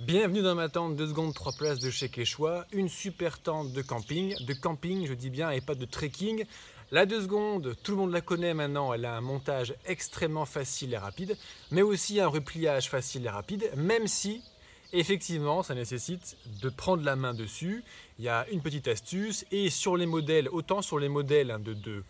Bienvenue dans ma tente 2 secondes 3 places de chez Quechua, une super tente de camping, de camping je dis bien et pas de trekking. La 2 secondes, tout le monde la connaît maintenant, elle a un montage extrêmement facile et rapide, mais aussi un repliage facile et rapide, même si effectivement ça nécessite de prendre la main dessus. Il y a une petite astuce et sur les modèles, autant sur les modèles hein, de, de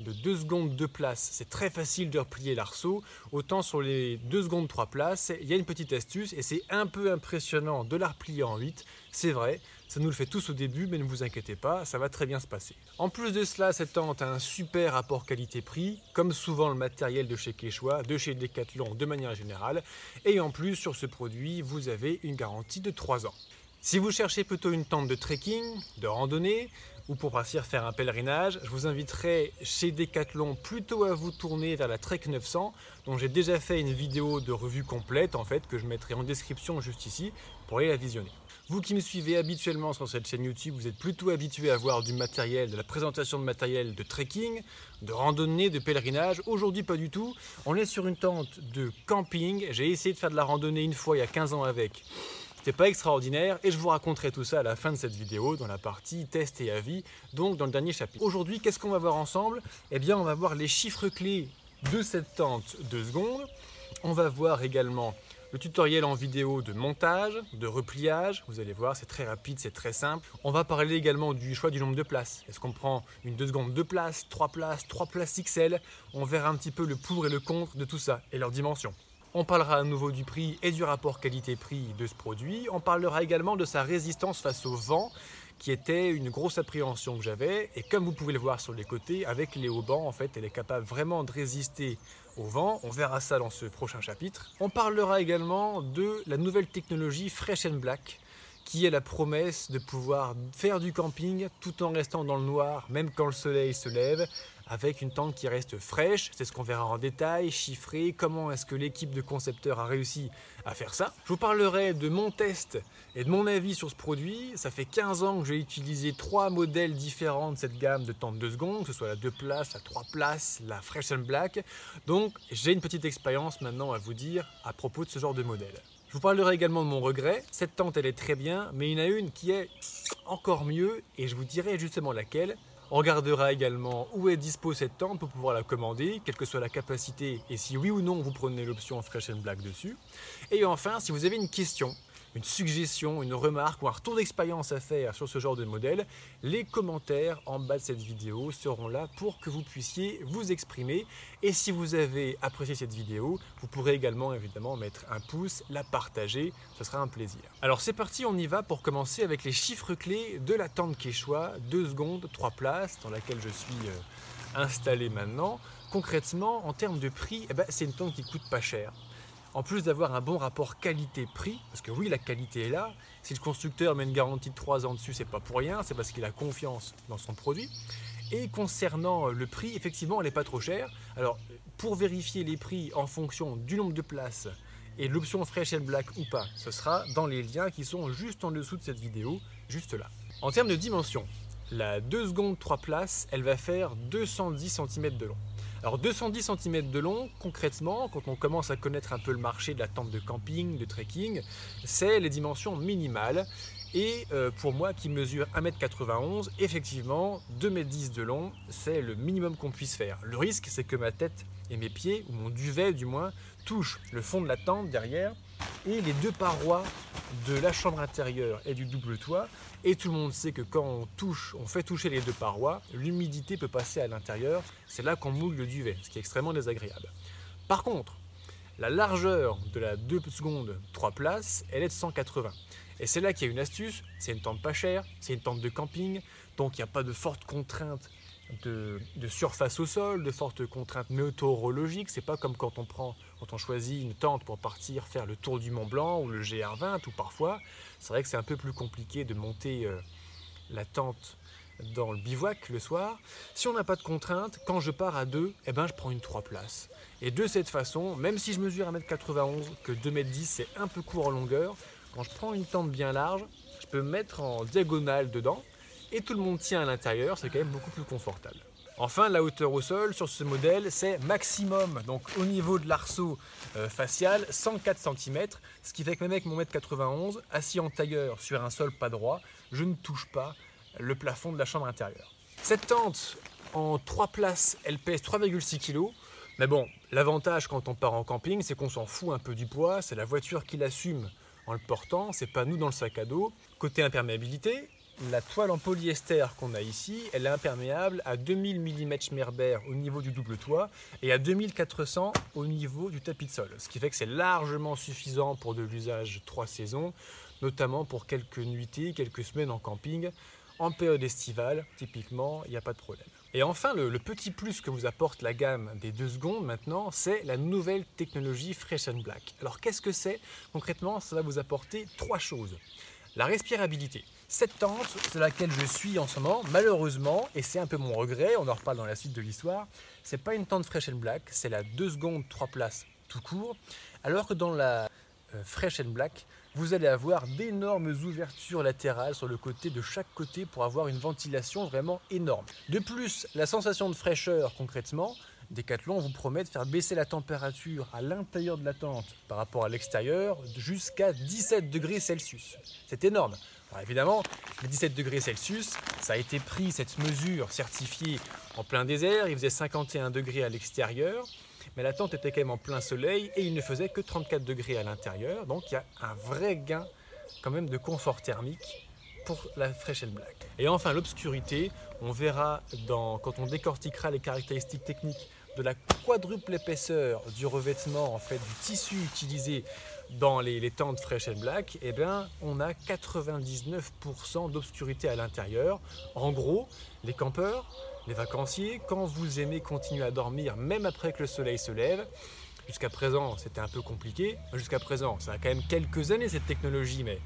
de 2 secondes 2 places, c'est très facile de replier l'arceau. Autant sur les 2 secondes 3 places, il y a une petite astuce et c'est un peu impressionnant de la replier en 8. C'est vrai, ça nous le fait tous au début, mais ne vous inquiétez pas, ça va très bien se passer. En plus de cela, cette tente a un super rapport qualité-prix, comme souvent le matériel de chez Quechua, de chez Decathlon de manière générale. Et en plus, sur ce produit, vous avez une garantie de 3 ans. Si vous cherchez plutôt une tente de trekking, de randonnée, ou pour partir faire un pèlerinage, je vous inviterai chez Decathlon plutôt à vous tourner vers la Trek 900, dont j'ai déjà fait une vidéo de revue complète en fait, que je mettrai en description juste ici, pour aller la visionner. Vous qui me suivez habituellement sur cette chaîne YouTube, vous êtes plutôt habitué à voir du matériel, de la présentation de matériel de trekking, de randonnée, de pèlerinage. Aujourd'hui, pas du tout. On est sur une tente de camping. J'ai essayé de faire de la randonnée une fois il y a 15 ans avec. C'était pas extraordinaire et je vous raconterai tout ça à la fin de cette vidéo dans la partie test et avis, donc dans le dernier chapitre. Aujourd'hui, qu'est-ce qu'on va voir ensemble? Eh bien, on va voir les chiffres clés de cette tente de secondes. On va voir également le tutoriel en vidéo de montage, de repliage. Vous allez voir, c'est très rapide, c'est très simple. On va parler également du choix du nombre de places. Est-ce qu'on prend une 2 secondes 2 places, 3 places, 3 places XL On verra un petit peu le pour et le contre de tout ça et leurs dimensions. On parlera à nouveau du prix et du rapport qualité-prix de ce produit. On parlera également de sa résistance face au vent, qui était une grosse appréhension que j'avais. Et comme vous pouvez le voir sur les côtés, avec les haubans, en fait, elle est capable vraiment de résister au vent. On verra ça dans ce prochain chapitre. On parlera également de la nouvelle technologie Fresh and Black, qui est la promesse de pouvoir faire du camping tout en restant dans le noir, même quand le soleil se lève, avec une tente qui reste fraîche. C'est ce qu'on verra en détail, chiffré, comment est-ce que l'équipe de concepteurs a réussi à faire ça? Je vous parlerai de mon test et de mon avis sur ce produit. Ça fait 15 ans que j'ai utilisé trois modèles différents de cette gamme de tente de secondes, que ce soit la 2 places, la 3 places, la Fresh and Black. Donc j'ai une petite expérience maintenant à vous dire à propos de ce genre de modèle. Je vous parlerai également de mon regret. Cette tente, elle est très bien, mais il y en a une qui est encore mieux, et je vous dirai justement laquelle. On regardera également où est dispo cette tente pour pouvoir la commander, quelle que soit la capacité et si oui ou non vous prenez l'option Fresh and Black dessus. Et enfin, si vous avez une question une suggestion, une remarque ou un retour d'expérience à faire sur ce genre de modèle, les commentaires en bas de cette vidéo seront là pour que vous puissiez vous exprimer. Et si vous avez apprécié cette vidéo, vous pourrez également évidemment mettre un pouce, la partager, ce sera un plaisir. Alors c'est parti, on y va pour commencer avec les chiffres clés de la tente Quechua, 2 secondes, 3 places, dans laquelle je suis euh, installé maintenant. Concrètement, en termes de prix, eh ben, c'est une tente qui coûte pas cher en plus d'avoir un bon rapport qualité-prix, parce que oui, la qualité est là, si le constructeur met une garantie de 3 ans dessus, c'est pas pour rien, c'est parce qu'il a confiance dans son produit. Et concernant le prix, effectivement, elle n'est pas trop chère. Alors, pour vérifier les prix en fonction du nombre de places et l'option Fresh and Black ou pas, ce sera dans les liens qui sont juste en dessous de cette vidéo, juste là. En termes de dimension, la 2 secondes 3 places, elle va faire 210 cm de long. Alors 210 cm de long, concrètement, quand on commence à connaître un peu le marché de la tente de camping, de trekking, c'est les dimensions minimales. Et euh, pour moi qui mesure 1m91, effectivement, 2m10 de long, c'est le minimum qu'on puisse faire. Le risque, c'est que ma tête et mes pieds, ou mon duvet du moins, touchent le fond de la tente derrière et les deux parois de la chambre intérieure et du double toit. Et tout le monde sait que quand on touche, on fait toucher les deux parois, l'humidité peut passer à l'intérieur. C'est là qu'on moule le duvet, ce qui est extrêmement désagréable. Par contre, la largeur de la 2 secondes 3 places, elle est de 180. Et c'est là qu'il y a une astuce, c'est une tente pas chère, c'est une tente de camping, donc il n'y a pas de fortes contraintes de, surface au sol, de fortes contraintes météorologiques. C'est pas comme quand on prend, quand on choisit une tente pour partir faire le tour du Mont Blanc ou le GR20 ou parfois. C'est vrai que c'est un peu plus compliqué de monter euh, la tente dans le bivouac le soir. Si on n'a pas de contraintes, quand je pars à 2, eh ben je prends une 3 places. Et de cette façon, même si je mesure 1m91, que 2m10 c'est un peu court en longueur, quand je prends une tente bien large, je peux me mettre en diagonale dedans et tout le monde tient à l'intérieur, c'est quand même beaucoup plus confortable. Enfin, la hauteur au sol sur ce modèle, c'est maximum, donc au niveau de l'arceau euh, facial, 104 cm, ce qui fait que même avec mon mètre 91, assis en tailleur sur un sol pas droit, je ne touche pas le plafond de la chambre intérieure. Cette tente en 3 places, elle pèse 3,6 kg. Mais bon, l'avantage quand on part en camping, c'est qu'on s'en fout un peu du poids, c'est la voiture qui l'assume en le portant, c'est pas nous dans le sac à dos. Côté imperméabilité, la toile en polyester qu'on a ici, elle est imperméable à 2000 mm Schmerber au niveau du double toit et à 2400 au niveau du tapis de sol. Ce qui fait que c'est largement suffisant pour de l'usage trois saisons, notamment pour quelques nuitées, quelques semaines en camping. En période estivale, typiquement, il n'y a pas de problème. Et enfin, le, petit plus que vous apporte la gamme des deux secondes maintenant, c'est la nouvelle technologie Fresh and Black. Alors qu'est-ce que c'est? Concrètement, ça va vous apporter trois choses. La respirabilité. Cette tente, c'est laquelle je suis en ce moment, malheureusement, et c'est un peu mon regret, on en reparle dans la suite de l'histoire, c'est pas une tente Fresh and Black, c'est la 2 secondes 3 places tout court, alors que dans la euh, Fresh and Black, vous allez avoir d'énormes ouvertures latérales sur le côté de chaque côté pour avoir une ventilation vraiment énorme. De plus, la sensation de fraîcheur concrètement, Decathlon vous promet de faire baisser la température à l'intérieur de la tente par rapport à l'extérieur jusqu'à 17 degrés Celsius. C'est énorme. Évidemment, les 17 degrés Celsius, ça a été pris, cette mesure certifiée en plein désert, il faisait 51 degrés à l'extérieur, mais la tente était quand même en plein soleil et il ne faisait que 34 degrés à l'intérieur, donc il y a un vrai gain quand même de confort thermique pour la Fresh and Black. Et enfin l'obscurité, on verra quand on décortiquera les caractéristiques techniques de la quadruple épaisseur du revêtement, en fait, du tissu utilisé dans les, tentes Fresh and Black, eh bien, on a 99% d'obscurité à l'intérieur. En gros, les campeurs, les vacanciers, quand vous aimez continuer à dormir, même après que le soleil se lève, jusqu'à présent c'était un peu compliqué, jusqu'à présent ça a quand même quelques années cette technologie, mais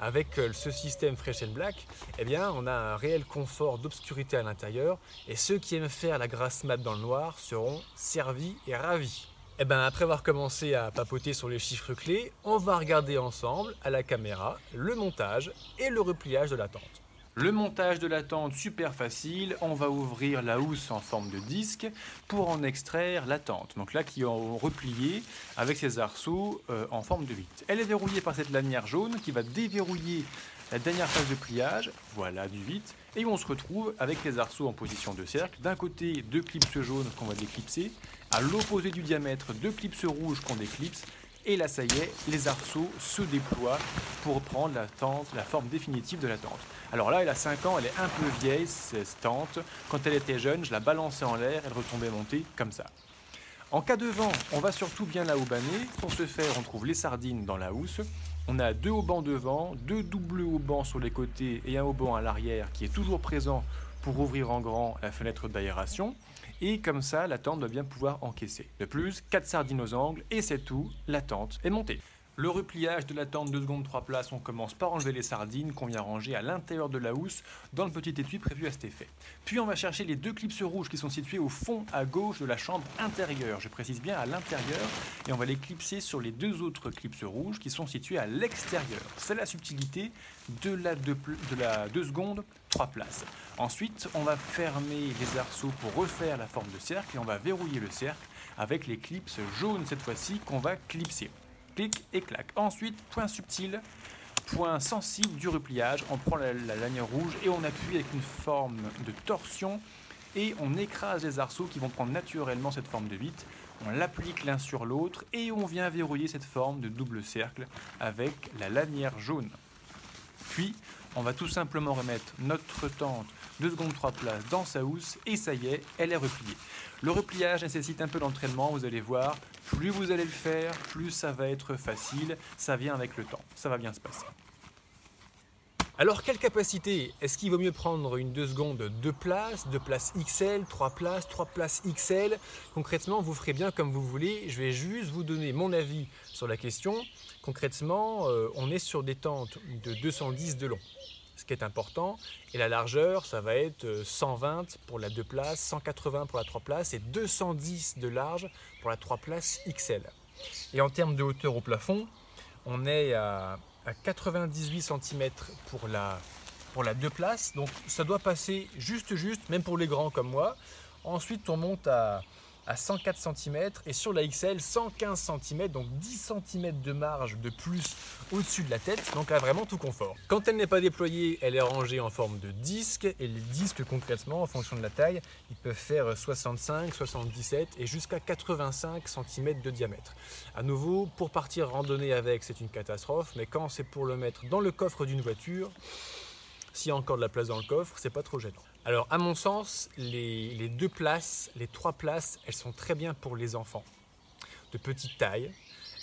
avec euh, ce système Fresh and Black, eh bien, on a un réel confort d'obscurité à l'intérieur et ceux qui aiment faire la grasse mat dans le noir seront servis et ravis. Eh bien, après avoir commencé à papoter sur les chiffres clés, on va regarder ensemble à la caméra le montage et le repliage de la tente. Le montage de la tente super facile, on va ouvrir la housse en forme de disque pour en extraire la tente. Donc là qui est replié avec ses arceaux euh, en forme de 8. Elle est verrouillée par cette lanière jaune qui va déverrouiller la dernière phase de pliage, voilà du 8, et on se retrouve avec les arceaux en position de cercle. D'un côté, deux clips jaunes qu'on va déclipser, à l'opposé du diamètre, deux clips rouges qu'on déclipse, et là, ça y est, les arceaux se déploient pour prendre la tente, la forme définitive de la tente. Alors là, elle a 5 ans, elle est un peu vieille, cette tente. Quand elle était jeune, je la balançais en l'air, elle retombait montée comme ça. En cas de vent, on va surtout bien la haubaner. Pour ce faire, on trouve les sardines dans la housse. On a deux haubans devant, deux doubles haubans sur les côtés et un hauban à l'arrière qui est toujours présent pour ouvrir en grand la fenêtre d'aération. Et comme ça, la tente doit bien pouvoir encaisser. De plus, 4 sardines aux angles et c'est tout, la tente est montée. Le repliage de la tente 2 secondes 3 places, on commence par enlever les sardines qu'on vient ranger à l'intérieur de la housse dans le petit étui prévu à cet effet. Puis on va chercher les deux clips rouges qui sont situés au fond à gauche de la chambre intérieure, je précise bien à l'intérieur, et on va les clipser sur les deux autres clips rouges qui sont situés à l'extérieur. C'est la subtilité de la 2, de la 2 secondes 3 places. Ensuite, on va fermer les arceaux pour refaire la forme de cercle et on va verrouiller le cercle avec les clips jaunes cette fois-ci qu'on va clipser clic et clac. Ensuite, point subtil, point sensible du repliage, on prend la, lanière rouge et on appuie avec une forme de torsion et on écrase les arceaux qui vont prendre naturellement cette forme de 8. On l'applique l'un sur l'autre et on vient verrouiller cette forme de double cercle avec la lanière jaune. Puis, on va tout simplement remettre notre tente 2 secondes 3 places dans sa housse et ça y est, elle est repliée. Le repliage nécessite un peu d'entraînement, vous allez voir. Plus vous allez le faire, plus ça va être facile. Ça vient avec le temps. Ça va bien se passer. Alors quelle capacité Est-ce qu'il vaut mieux prendre une 2 secondes 2 places, 2 places XL, 3 places, 3 places XL Concrètement, vous ferez bien comme vous voulez. Je vais juste vous donner mon avis sur la question. Concrètement, euh, on est sur des tentes de 210 de long ce qui est important. Et la largeur, ça va être 120 euh, pour la 2 places, 180 pour la 3 places et 210 de large pour la 3 places XL. Et en termes de hauteur au plafond, on est à, 98 cm pour la, pour la 2 places. Donc ça doit passer juste juste, même pour les grands comme moi. Ensuite, on monte à, à 104 cm et sur la XL 115 cm, donc 10 cm de marge de plus au-dessus de la tête, donc là vraiment tout confort. Quand elle n'est pas déployée, elle est rangée en forme de disque et les disques concrètement en fonction de la taille, ils peuvent faire 65, 77 et jusqu'à 85 cm de diamètre. À nouveau, pour partir randonner avec, c'est une catastrophe, mais quand c'est pour le mettre dans le coffre d'une voiture, s'il y a encore de la place dans le coffre, c'est pas trop gênant. Alors, à mon sens, les, deux places, les trois places, elles sont très bien pour les enfants de petite taille.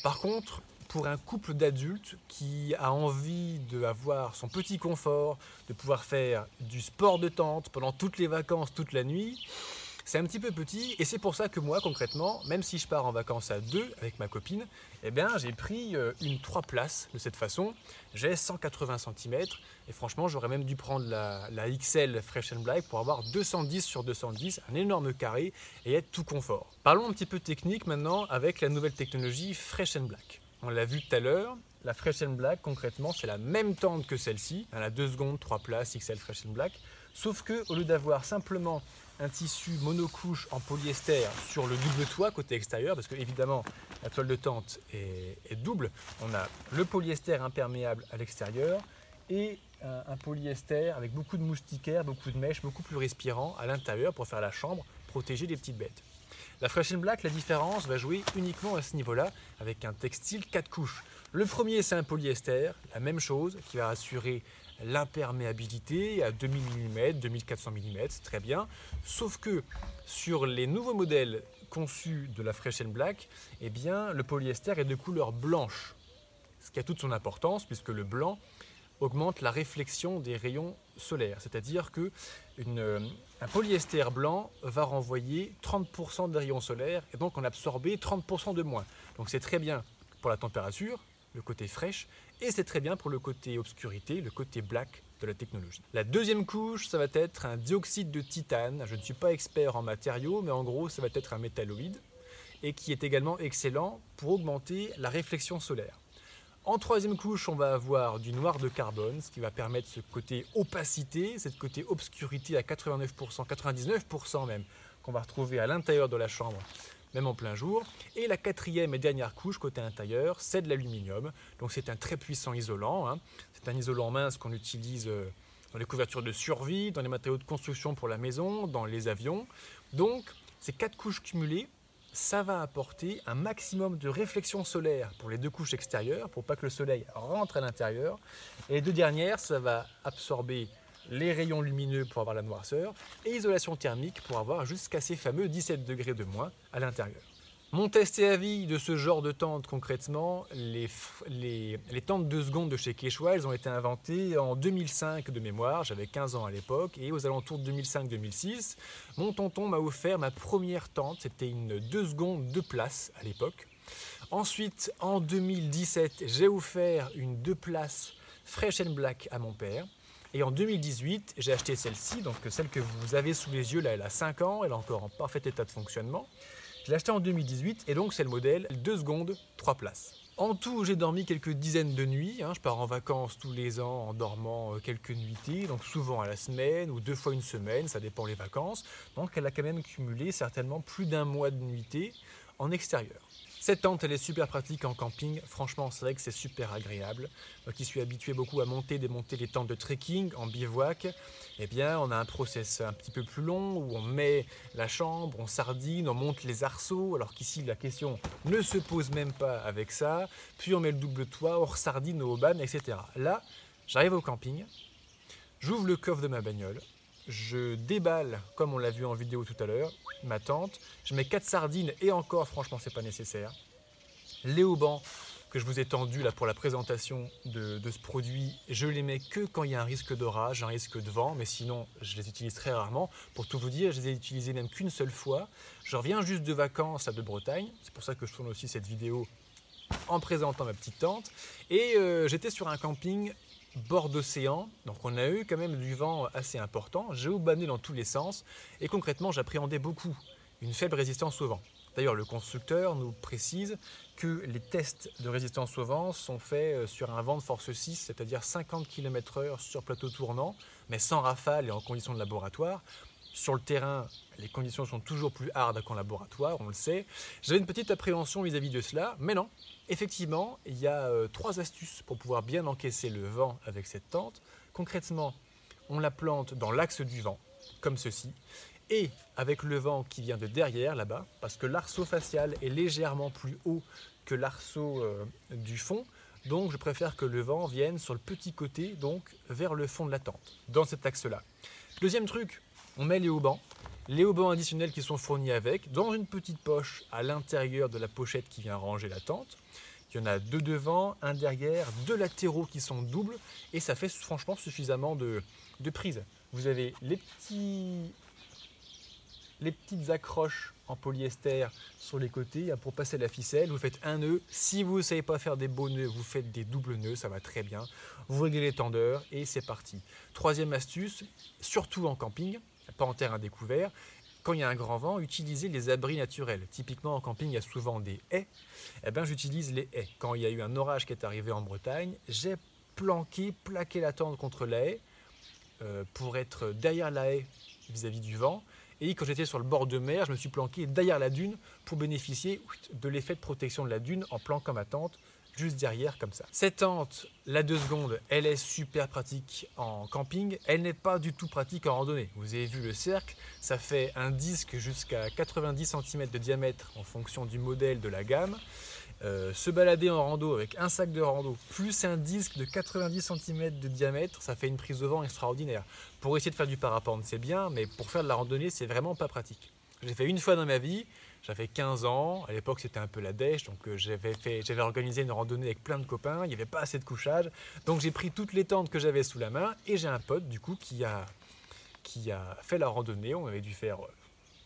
Par contre, pour un couple d'adultes qui a envie d'avoir son petit confort, de pouvoir faire du sport de tente pendant toutes les vacances, toute la nuit, c'est un petit peu petit et c'est pour ça que moi concrètement, même si je pars en vacances à deux avec ma copine, eh bien j'ai pris euh, une 3 places de cette façon. J'ai 180 cm et franchement j'aurais même dû prendre la, XL Fresh and Black pour avoir 210 sur 210, un énorme carré et être tout confort. Parlons un petit peu technique maintenant avec la nouvelle technologie Fresh and Black. On l'a vu tout à l'heure, la Fresh and Black concrètement c'est la même tente que celle-ci, elle a 2 secondes, 3 places XL Fresh and Black, sauf que au lieu d'avoir simplement un tissu monocouche en polyester sur le double toit côté extérieur, parce que évidemment la toile de tente est, double. On a le polyester imperméable à l'extérieur et un, polyester avec beaucoup de moustiquaires, beaucoup de mèches, beaucoup plus respirant à l'intérieur pour faire la chambre, protéger les petites bêtes. La Fresh Black, la différence va jouer uniquement à ce niveau-là, avec un textile 4 couches. Le premier, c'est un polyester, la même chose, qui va assurer l'imperméabilité à 2000 mm, 2400 mm, très bien. Sauf que sur les nouveaux modèles conçus de la Fresh Black, eh bien, le polyester est de couleur blanche. Ce qui a toute son importance puisque le blanc augmente la réflexion des rayons C'est-à-dire que un polyester blanc va renvoyer 30% des rayons solaires et donc en absorber 30% de moins. Donc c'est très bien pour la température, le côté fraîche, et c'est très bien pour le côté obscurité, le côté black de la technologie. La deuxième couche, ça va être un dioxyde de titane. Je ne suis pas expert en matériaux, mais en gros, ça va être un métalloïde, et qui est également excellent pour augmenter la réflexion solaire. En troisième couche, on va avoir du noir de carbone, ce qui va permettre ce côté opacité, cette côté obscurité à 89%, 99% même, qu'on va retrouver à l'intérieur de la chambre même en plein jour. Et la quatrième et dernière couche côté intérieur, c'est de l'aluminium. Donc c'est un très puissant isolant. Hein. C'est un isolant mince qu'on utilise euh, dans les couvertures de survie, dans les matériaux de construction pour la maison, dans les avions. Donc ces quatre couches cumulées, ça va apporter un maximum de réflexion solaire pour les deux couches extérieures, pour pas que le soleil rentre à l'intérieur. Et les deux dernières, ça va absorber les rayons lumineux pour avoir la noirceur et isolation thermique pour avoir jusqu'à ces fameux 17 degrés de moins à l'intérieur. Mon test et avis de ce genre de tente concrètement, les, tentes de seconde de chez Quechua, elles ont été inventées en 2005 de mémoire, j'avais 15 ans à l'époque, et aux alentours de 2005-2006, mon tonton m'a offert ma première tente, c'était une 2 secondes de place à l'époque. Ensuite, en 2017, j'ai offert une 2 places Fresh and Black à mon père. Et en 2018, j'ai acheté celle-ci, donc celle que vous avez sous les yeux, là, elle a 5 ans, elle est encore en parfait état de fonctionnement. Je l'ai acheté en 2018 et donc c'est le modèle 2 secondes, 3 places. En tout, j'ai dormi quelques dizaines de nuits. Hein. Je pars en vacances tous les ans en dormant euh, quelques nuitées, donc souvent à la semaine ou deux fois une semaine, ça dépend les vacances. Donc elle a quand même cumulé certainement plus d'un mois de nuitées en extérieur. Cette tente, elle est super pratique en camping. Franchement, c'est vrai que c'est super agréable. Moi qui suis habitué beaucoup à monter, démonter les tentes de trekking en bivouac, eh bien, on a un process un petit peu plus long où on met la chambre, on sardine, on monte les arceaux, alors qu'ici, la question ne se pose même pas avec ça. Puis on met le double toit, on sardine au ban, etc. Là, j'arrive au camping, j'ouvre le coffre de ma bagnole, je déballe, comme on l'a vu en vidéo tout à l'heure, ma tente, je mets 4 sardines et encore, franchement, c'est pas nécessaire. Les haubans que je vous ai tendus là pour la présentation de, ce produit, je les mets que quand il y a un risque d'orage, un risque de vent, mais sinon je les utilise très rarement. Pour tout vous dire, je les ai utilisés même qu'une seule fois. Je reviens juste de vacances à de Bretagne, c'est pour ça que je tourne aussi cette vidéo en présentant ma petite tente. Et euh, j'étais sur un camping bord d'océan, donc on a eu quand même du vent assez important, j'ai oubané dans tous les sens, et concrètement j'appréhendais beaucoup une faible résistance au vent. D'ailleurs, le constructeur nous précise que les tests de résistance au vent sont faits euh, sur un vent de force 6, c'est-à-dire 50 km/h sur plateau tournant, mais sans rafale et en conditions de laboratoire. Sur le terrain, les conditions sont toujours plus hardes qu'en laboratoire, on le sait. J'avais une petite appréhension vis-à-vis de cela, mais non. Effectivement, il y a euh, trois astuces pour pouvoir bien encaisser le vent avec cette tente. Concrètement, on la plante dans l'axe du vent, comme ceci, et avec le vent qui vient de derrière là-bas, parce que l'arceau facial est légèrement plus haut que l'arceau euh, du fond, donc je préfère que le vent vienne sur le petit côté, donc vers le fond de la tente, dans cet axe-là. Deuxième truc, on met les haubans, les haubans additionnels qui sont fournis avec, dans une petite poche à l'intérieur de la pochette qui vient ranger la tente. Il y en a deux devant, un derrière, deux latéraux qui sont doubles, et ça fait franchement suffisamment de, de prise. Vous avez les les petites accroches en polyester sur les côtés pour passer la ficelle. Vous faites un nœud. Si vous ne savez pas faire des beaux nœuds, vous faites des doubles nœuds, ça va très bien. Vous réglez les tendeurs et c'est parti. Troisième astuce, surtout en camping, en terrain découvert, quand il y a un grand vent, utilisez les abris naturels. Typiquement en camping, il y a souvent des haies. Eh bien, j'utilise les haies. Quand il y a eu un orage qui est arrivé en Bretagne, j'ai planqué, plaqué la tente contre la haie euh, pour être derrière la haie vis-à-vis du vent et quand j'étais sur le bord de mer, je me suis planqué derrière la dune pour bénéficier de l'effet de protection de la dune en planquant ma tente juste derrière comme ça. Cette tente, la 2 secondes, elle est super pratique en camping. Elle n'est pas du tout pratique en randonnée. Vous avez vu le cercle, ça fait un disque jusqu'à 90 cm de diamètre en fonction du modèle de la gamme. Euh, se balader en rando avec un sac de rando plus un disque de 90 cm de diamètre, ça fait une prise de vent extraordinaire. Pour essayer de faire du parapente, c'est bien, mais pour faire de la randonnée, c'est vraiment pas pratique. J'ai fait une fois dans ma vie, j'avais 15 ans, à l'époque c'était un peu la dèche, donc euh, j'avais, organisé une randonnée avec plein de copains, il n'y avait pas assez de couchage, donc j'ai pris toutes les tentes que j'avais sous la main et j'ai un pote du coup qui a, qui a fait la randonnée, on avait dû faire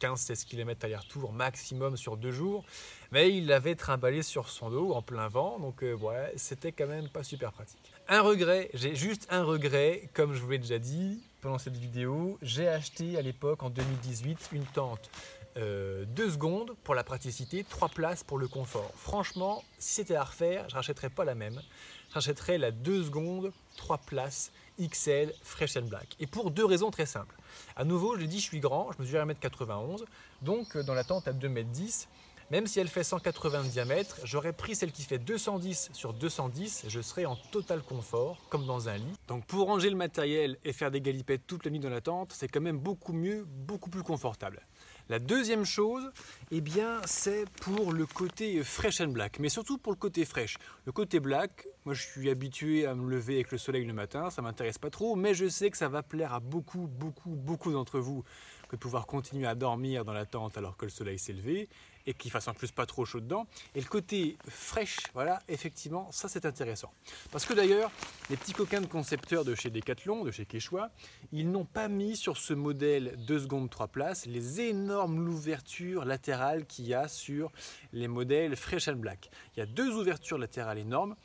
15-16 km aller-retour maximum sur deux jours. Mais il l'avait trimballé sur son dos en plein vent, donc euh, ouais, c'était quand même pas super pratique. Un regret, j'ai juste un regret, comme je vous l'ai déjà dit pendant cette vidéo, j'ai acheté à l'époque en 2018 une tente euh, 2 secondes pour la praticité, 3 places pour le confort. Franchement, si c'était à refaire, je rachèterais pas la même. Je rachèterais la 2 secondes, 3 places XL Fresh and Black. Et pour deux raisons très simples. À nouveau, je l'ai dit, je suis grand, je mesure 1m91, donc euh, dans la tente à 2m10, même si elle fait 180 de diamètre, j'aurais pris celle qui fait 210 sur 210, je serais en total confort, comme dans un lit. Donc pour ranger le matériel et faire des galipettes toute la nuit dans la tente, c'est quand même beaucoup mieux, beaucoup plus confortable. La deuxième chose, eh bien, c'est pour le côté fresh and black, mais surtout pour le côté fresh. Le côté black, moi je suis habitué à me lever avec le soleil le matin, ça m'intéresse pas trop, mais je sais que ça va plaire à beaucoup, beaucoup, beaucoup d'entre vous que de pouvoir continuer à dormir dans la tente alors que le soleil s'est levé et qu'il fasse en plus pas trop chaud dedans. Et le côté fraîche, voilà, effectivement, ça c'est intéressant. Parce que d'ailleurs, les petits coquins de concepteurs de chez Decathlon, de chez Quechua, ils n'ont pas mis sur ce modèle 2 secondes 3 places les énormes ouvertures latérales qu'il y a sur les modèles Fresh and Black. Il y a deux ouvertures latérales énormes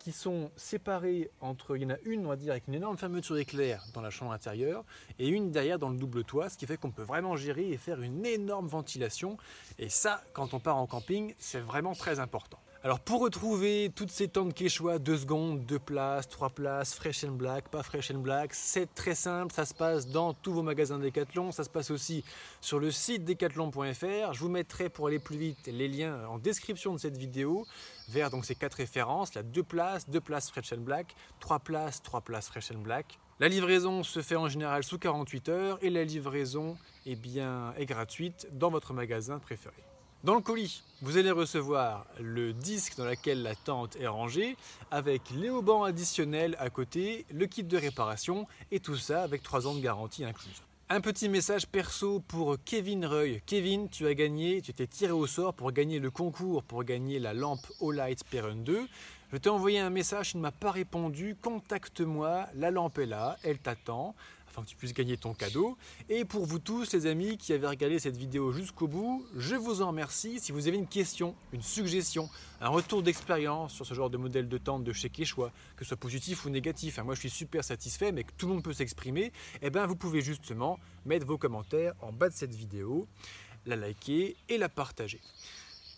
qui sont séparées entre, il y en a une, on va dire, avec une énorme fermeture éclair dans la chambre intérieure et une derrière dans le double toit, ce qui fait qu'on peut vraiment gérer et faire une énorme ventilation. Et ça, quand on part en camping, c'est vraiment très important. Alors pour retrouver toutes ces tentes Quechua, 2 secondes, 2 places, 3 places, fresh and black, pas fresh and black, c'est très simple, ça se passe dans tous vos magasins Decathlon, ça se passe aussi sur le site decathlon.fr. Je vous mettrai pour aller plus vite les liens en description de cette vidéo vers donc ces quatre références, la 2 places, 2 places fresh and black, 3 places, 3 places fresh and black. La livraison se fait en général sous 48 heures et la livraison eh bien, est gratuite dans votre magasin préféré. Dans le colis, vous allez recevoir le disque dans lequel la tente est rangée, avec les haubans additionnels à côté, le kit de réparation et tout ça avec 3 ans de garantie incluse. Un petit message perso pour Kevin Reuil. Kevin, tu as gagné, tu t'es tiré au sort pour gagner le concours pour gagner la lampe Olight Perun 2. Je t'ai envoyé un message, il ne m'a pas répondu. Contacte-moi, la lampe est là, elle t'attend afin que tu puisses gagner ton cadeau. Et pour vous tous les amis qui avez regardé cette vidéo jusqu'au bout, je vous en remercie. Si vous avez une question, une suggestion, un retour d'expérience sur ce genre de modèle de tente de chez Quechua, que ce soit positif ou négatif, hein, moi je suis super satisfait, mais que tout le monde peut s'exprimer, eh bien vous pouvez justement mettre vos commentaires en bas de cette vidéo, la liker et la partager.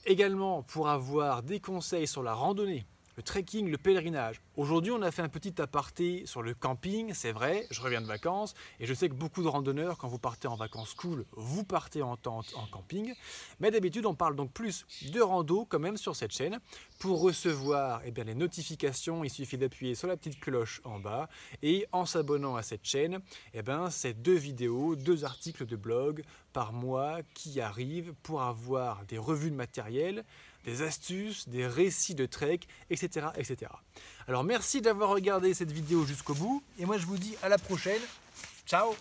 Également, pour avoir des conseils sur la randonnée, le trekking, le pèlerinage. Aujourd'hui, on a fait un petit aparté sur le camping, c'est vrai, je reviens de vacances et je sais que beaucoup de randonneurs, quand vous partez en vacances cool, vous partez en tente, en camping. Mais d'habitude, on parle donc plus de rando quand même sur cette chaîne. Pour recevoir eh bien, les notifications, il suffit d'appuyer sur la petite cloche en bas et en s'abonnant à cette chaîne, eh ben, c'est deux vidéos, deux articles de blog par mois qui arrivent pour avoir des revues de matériel, des astuces, des récits de trek, etc. etc. Alors merci d'avoir regardé cette vidéo jusqu'au bout et moi je vous dis à la prochaine. Ciao